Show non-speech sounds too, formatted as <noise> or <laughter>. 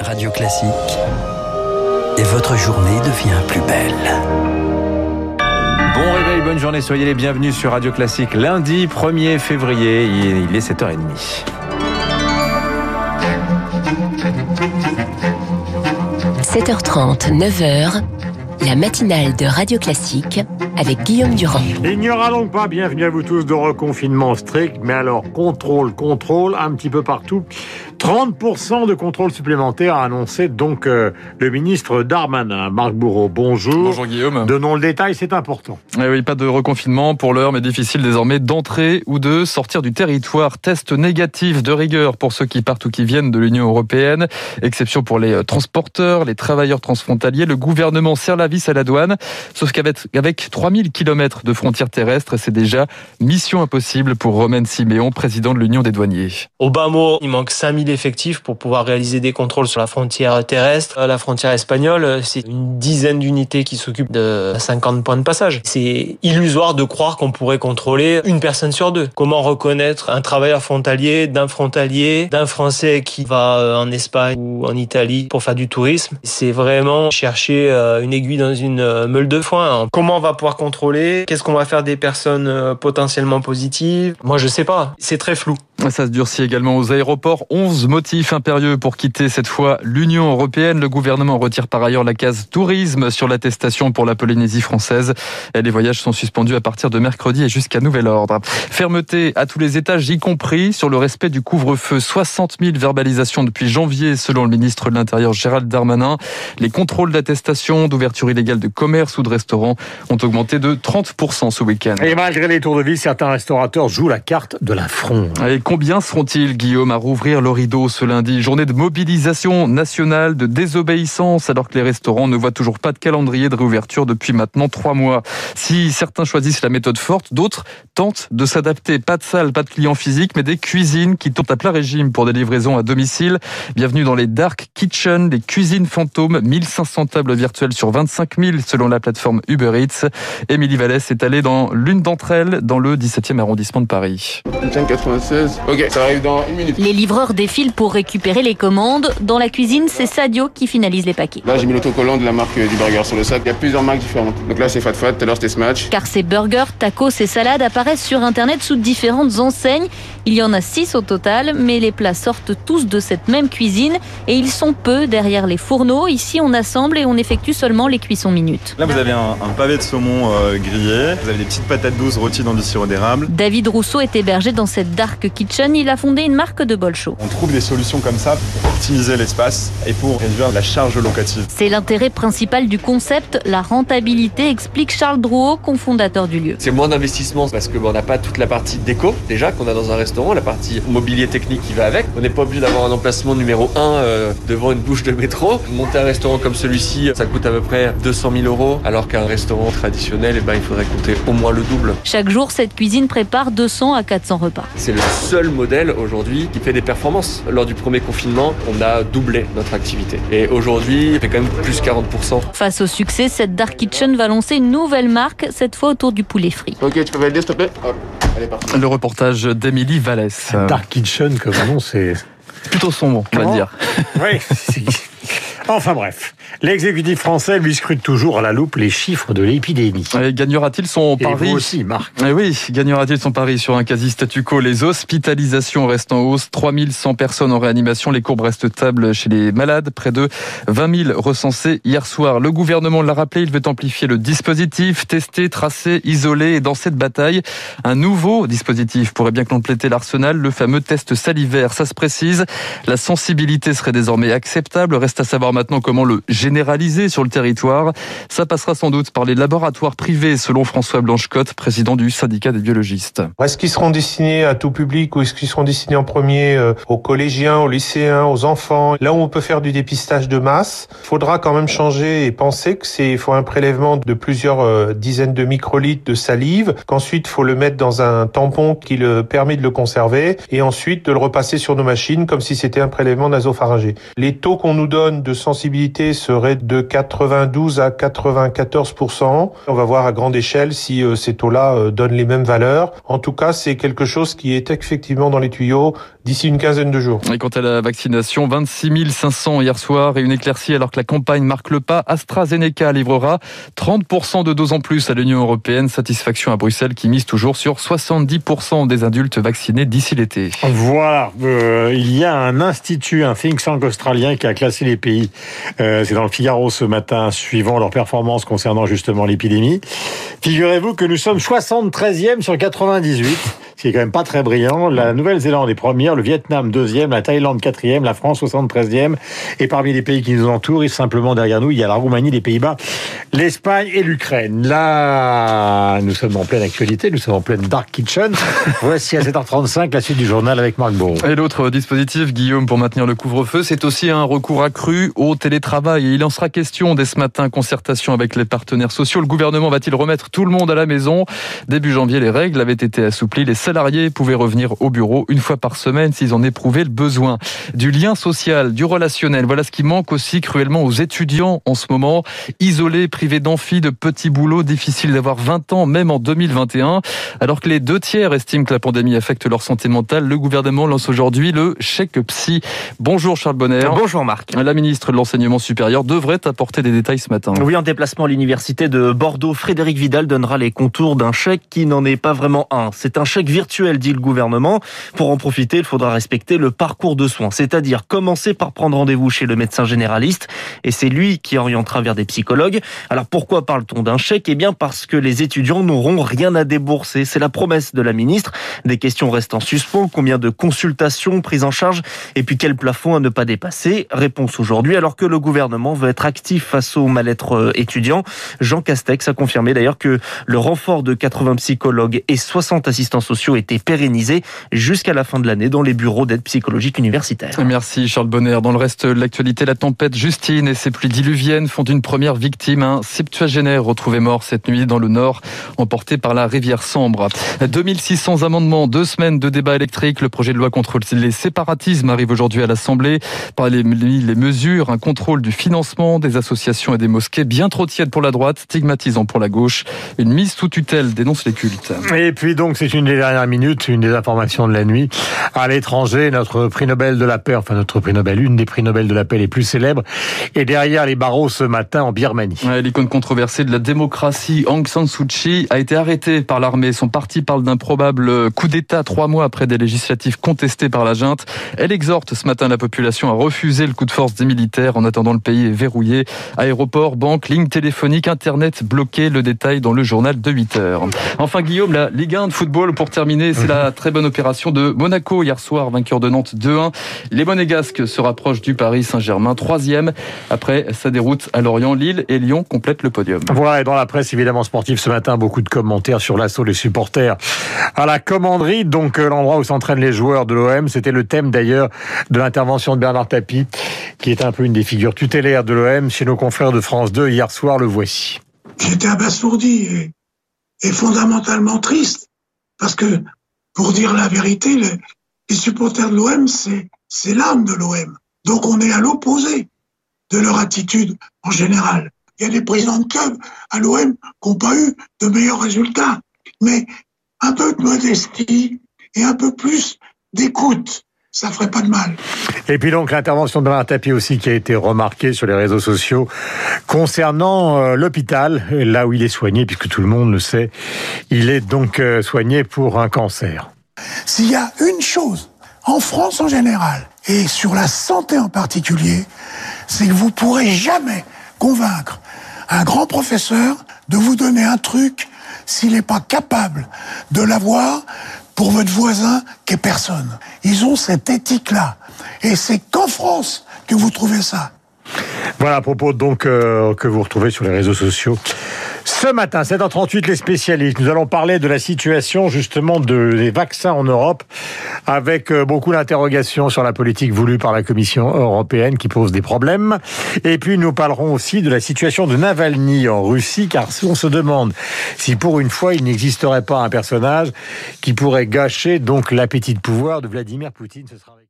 Radio Classique. Et votre journée devient plus belle. Bon réveil, bonne journée, soyez les bienvenus sur Radio Classique. Lundi 1er février, il est 7h30. – 7h30, 9h, la matinale de Radio Classique avec Guillaume Durand. Il n'y aura donc pas, bienvenue à vous tous, de reconfinement strict, mais alors contrôle, contrôle, un petit peu partout. 30% de contrôle supplémentaire a annoncé donc euh, le ministre Darmanin. Marc Bourreau, bonjour. Bonjour Guillaume. Donnons le détail, c'est important. Eh oui, pas de reconfinement pour l'heure, mais difficile désormais d'entrer ou de sortir du territoire. Test négatif de rigueur pour ceux qui partent ou qui viennent de l'Union européenne. Exception pour les euh, transporteurs, les travailleurs transfrontaliers. Le gouvernement serre la vis à la douane. Sauf qu'avec avec 3000 km de frontières terrestres, c'est déjà mission impossible pour Romain Siméon, président de l'Union des douaniers. Au bas mot, il manque 5000 effectifs pour pouvoir réaliser des contrôles sur la frontière terrestre. La frontière espagnole, c'est une dizaine d'unités qui s'occupent de 50 points de passage. C'est illusoire de croire qu'on pourrait contrôler une personne sur deux. Comment reconnaître un travailleur frontalier d'un frontalier, d'un Français qui va euh, en Espagne ou en Italie pour faire du tourisme? C'est vraiment chercher euh, une aiguille dans une euh, meule de foin. Comment on va pouvoir contrôler? Qu'est-ce qu'on va faire des personnes potentiellement positives? Moi, je sais pas. C'est très flou. Ça se durcit également aux aéroports. 11 motifs impérieux pour quitter cette fois l'Union européenne. Le gouvernement retire par ailleurs la case tourisme sur l'attestation pour la Polynésie française. Les voyages sont suspendus à partir de mercredi et jusqu'à nouvel ordre. Fermeté à tous les étages, y compris sur le respect du couvre-feu. 60 000 verbalisations depuis janvier, selon le ministre de l'Intérieur Gérald Darmanin. Les contrôles d'attestation, d'ouverture illégale de commerce ou de restaurants ont augmenté de 30% ce week-end. Et malgré les tours de vie, certains restaurateurs jouent la carte de la fronde. Combien seront-ils, Guillaume, à rouvrir le rideau ce lundi? Journée de mobilisation nationale, de désobéissance, alors que les restaurants ne voient toujours pas de calendrier de réouverture depuis maintenant trois mois. Si certains choisissent la méthode forte, d'autres tentent de s'adapter. Pas de salle, pas de clients physiques, mais des cuisines qui tournent à plein régime pour des livraisons à domicile. Bienvenue dans les Dark Kitchen, les cuisines fantômes, 1500 tables virtuelles sur 25 000 selon la plateforme Uber Eats. Émilie Vallès est allée dans l'une d'entre elles, dans le 17e arrondissement de Paris. 96. Ok, ça arrive dans une minute. Les livreurs défilent pour récupérer les commandes. Dans la cuisine, c'est Sadio qui finalise les paquets. Là, j'ai mis l'autocollant de la marque du burger sur le sac. Il y a plusieurs marques différentes. Donc là, c'est Fat Fat, tout à l'heure, c'était Smash. Car ces burgers, tacos et salades apparaissent sur Internet sous différentes enseignes. Il y en a six au total, mais les plats sortent tous de cette même cuisine et ils sont peu derrière les fourneaux. Ici, on assemble et on effectue seulement les cuissons minutes. Là, vous avez un, pavé de saumon euh, grillé. Vous avez des petites patates douces rôties dans du sirop d'érable. David Rousseau est hébergé dans cette dark kitchen il a fondé une marque de bol chaud. On trouve des solutions comme ça pour optimiser l'espace et pour réduire la charge locative. C'est l'intérêt principal du concept, la rentabilité, explique Charles Drouot, cofondateur du lieu. C'est moins d'investissement parce que on n'a pas toute la partie déco déjà qu'on a dans un restaurant, la partie mobilier technique qui va avec. On n'est pas obligé d'avoir un emplacement numéro 1 euh, devant une bouche de métro. Monter un restaurant comme celui-ci, ça coûte à peu près 200 000 euros, alors qu'un restaurant traditionnel, eh ben, il faudrait compter au moins le double. Chaque jour, cette cuisine prépare 200 à 400 repas. C'est le seul modèle aujourd'hui qui fait des performances. Lors du premier confinement, on a doublé notre activité. Et aujourd'hui, il fait quand même plus 40%. Face au succès, cette Dark Kitchen va lancer une nouvelle marque, cette fois autour du poulet frit. Ok, tu peux valider s'il te plaît? Allez, parti. Le reportage d'Emilie Vallès. Dark Kitchen, comme nom, c'est... Plutôt sombre, on va dire. Oui, Enfin bref, l'exécutif français lui scrute toujours à la loupe les chiffres de l'épidémie. Gagnera-t-il son Et pari vous aussi, Marc. Eh oui, gagnera-t-il son pari sur un quasi statu quo? Les hospitalisations restent en hausse, 3100 personnes en réanimation, les courbes restent stables chez les malades, près de 20 000 recensés hier soir. Le gouvernement l'a rappelé, il veut amplifier le dispositif, tester, tracer, isoler et dans cette bataille, un nouveau dispositif pourrait bien compléter l'arsenal, le fameux test salivaire. Ça se précise, la sensibilité serait désormais acceptable, reste à savoir maintenant comment le généraliser sur le territoire. Ça passera sans doute par les laboratoires privés, selon François Blanchecotte, président du syndicat des biologistes. Est-ce qu'ils seront destinés à tout public ou est-ce qu'ils seront destinés en premier euh, aux collégiens, aux lycéens, aux enfants? Là où on peut faire du dépistage de masse, il faudra quand même changer et penser que c'est faut un prélèvement de plusieurs euh, dizaines de microlitres de salive, qu'ensuite faut le mettre dans un tampon qui le permet de le conserver et ensuite de le repasser sur nos machines comme si c'était un prélèvement nasopharyngé. Les taux qu'on nous donne de sensibilité de 92 à 94 On va voir à grande échelle si euh, ces taux-là euh, donnent les mêmes valeurs. En tout cas, c'est quelque chose qui est effectivement dans les tuyaux d'ici une quinzaine de jours. Et quant à la vaccination, 26 500 hier soir et une éclaircie alors que la campagne marque le pas. AstraZeneca livrera 30% de doses en plus à l'Union européenne. Satisfaction à Bruxelles qui mise toujours sur 70% des adultes vaccinés d'ici l'été. Voilà, euh, il y a un institut, un think tank australien qui a classé les pays. Euh, C'est dans le Figaro ce matin, suivant leur performance concernant justement l'épidémie. Figurez-vous que nous sommes 73e sur 98 ce qui est quand même pas très brillant. La Nouvelle-Zélande est première, le Vietnam deuxième, la Thaïlande quatrième, la France 73e. Et parmi les pays qui nous entourent, simplement derrière nous, il y a la Roumanie, les Pays-Bas, l'Espagne et l'Ukraine. Là, nous sommes en pleine actualité, nous sommes en pleine Dark Kitchen. <laughs> Voici à 7h35 la suite du journal avec Marc Bourreau. Et l'autre dispositif, Guillaume, pour maintenir le couvre-feu, c'est aussi un recours accru au télétravail. Et il en sera question dès ce matin, concertation avec les partenaires sociaux. Le gouvernement va-t-il remettre tout le monde à la maison? Début janvier, les règles avaient été assouplies. Les salariés pouvaient revenir au bureau une fois par semaine s'ils en éprouvaient le besoin. Du lien social, du relationnel, voilà ce qui manque aussi cruellement aux étudiants en ce moment. Isolés, privés d'amphi, de petits boulots, difficile d'avoir 20 ans, même en 2021. Alors que les deux tiers estiment que la pandémie affecte leur santé mentale, le gouvernement lance aujourd'hui le chèque psy. Bonjour Charles Bonner. Bonjour Marc. La ministre de l'Enseignement supérieur devrait apporter des détails ce matin. Oui, en déplacement à l'université de Bordeaux, Frédéric Vidal donnera les contours d'un chèque qui n'en est pas vraiment un. C'est un chèque virtuel, dit le gouvernement. Pour en profiter, il faudra respecter le parcours de soins, c'est-à-dire commencer par prendre rendez-vous chez le médecin généraliste et c'est lui qui orientera vers des psychologues. Alors pourquoi parle-t-on d'un chèque? Eh bien parce que les étudiants n'auront rien à débourser. C'est la promesse de la ministre. Des questions restent en suspens. Combien de consultations prises en charge? Et puis quel plafond à ne pas dépasser? Réponse aujourd'hui alors que le gouvernement veut être actif face au mal-être euh, étudiant. Jean Castex a confirmé d'ailleurs que le renfort de 80 psychologues et 60 assistants sociaux était pérennisé jusqu'à la fin de l'année les bureaux d'aide psychologique universitaire. Merci Charles Bonner. Dans le reste de l'actualité, la tempête Justine et ses pluies diluviennes font une première victime, un septuagénaire retrouvé mort cette nuit dans le nord, emporté par la rivière Sambre. 2600 amendements, deux semaines de débat électrique. Le projet de loi contre les séparatismes arrive aujourd'hui à l'Assemblée. Par les, les mesures, un contrôle du financement des associations et des mosquées bien trop tiède pour la droite, stigmatisant pour la gauche. Une mise sous tutelle dénonce les cultes. Et puis donc, c'est une des dernières minutes, une des informations de la nuit. À l'étranger, notre prix Nobel de la paix, enfin notre prix Nobel, une des prix Nobel de la paix les plus célèbres, est derrière les barreaux ce matin en Birmanie. Ouais, L'icône controversée de la démocratie, Aung San Suu Kyi, a été arrêtée par l'armée. Son parti parle d'un probable coup d'État trois mois après des législatives contestées par la junte. Elle exhorte ce matin la population à refuser le coup de force des militaires en attendant le pays est verrouillé. Aéroport, banque, ligne téléphonique, internet bloqué. Le détail dans le journal de 8 heures. Enfin, Guillaume, la Ligue 1 de football pour terminer, c'est la très bonne opération de Monaco hier soir, vainqueur de Nantes 2-1. Les Monégasques se rapprochent du Paris Saint-Germain, troisième après sa déroute à Lorient. Lille et Lyon complètent le podium. Voilà, et dans la presse évidemment sportive ce matin, beaucoup de commentaires sur l'assaut des supporters à la commanderie, donc euh, l'endroit où s'entraînent les joueurs de l'OM. C'était le thème d'ailleurs de l'intervention de Bernard Tapie, qui est un peu une des figures tutélaires de l'OM chez nos confrères de France 2 hier soir. Le voici. J'étais abasourdi et, et fondamentalement triste parce que, pour dire la vérité, les, les supporters de l'OM, c'est l'âme de l'OM. Donc on est à l'opposé de leur attitude en général. Il y a des présidents de club à l'OM qui n'ont pas eu de meilleurs résultats. Mais un peu de modestie et un peu plus d'écoute, ça ferait pas de mal. Et puis donc l'intervention de Bernard Tapie aussi qui a été remarquée sur les réseaux sociaux concernant euh, l'hôpital, là où il est soigné, puisque tout le monde le sait, il est donc euh, soigné pour un cancer. S'il y a une chose, en France en général, et sur la santé en particulier, c'est que vous pourrez jamais convaincre un grand professeur de vous donner un truc s'il n'est pas capable de l'avoir pour votre voisin qui est personne. Ils ont cette éthique-là. Et c'est qu'en France que vous trouvez ça. Voilà à propos donc euh, que vous retrouvez sur les réseaux sociaux. Ce matin, 7h38, les spécialistes. Nous allons parler de la situation justement de, des vaccins en Europe, avec euh, beaucoup d'interrogations sur la politique voulue par la Commission européenne qui pose des problèmes. Et puis nous parlerons aussi de la situation de Navalny en Russie, car on se demande si pour une fois il n'existerait pas un personnage qui pourrait gâcher donc l'appétit de pouvoir de Vladimir Poutine, ce sera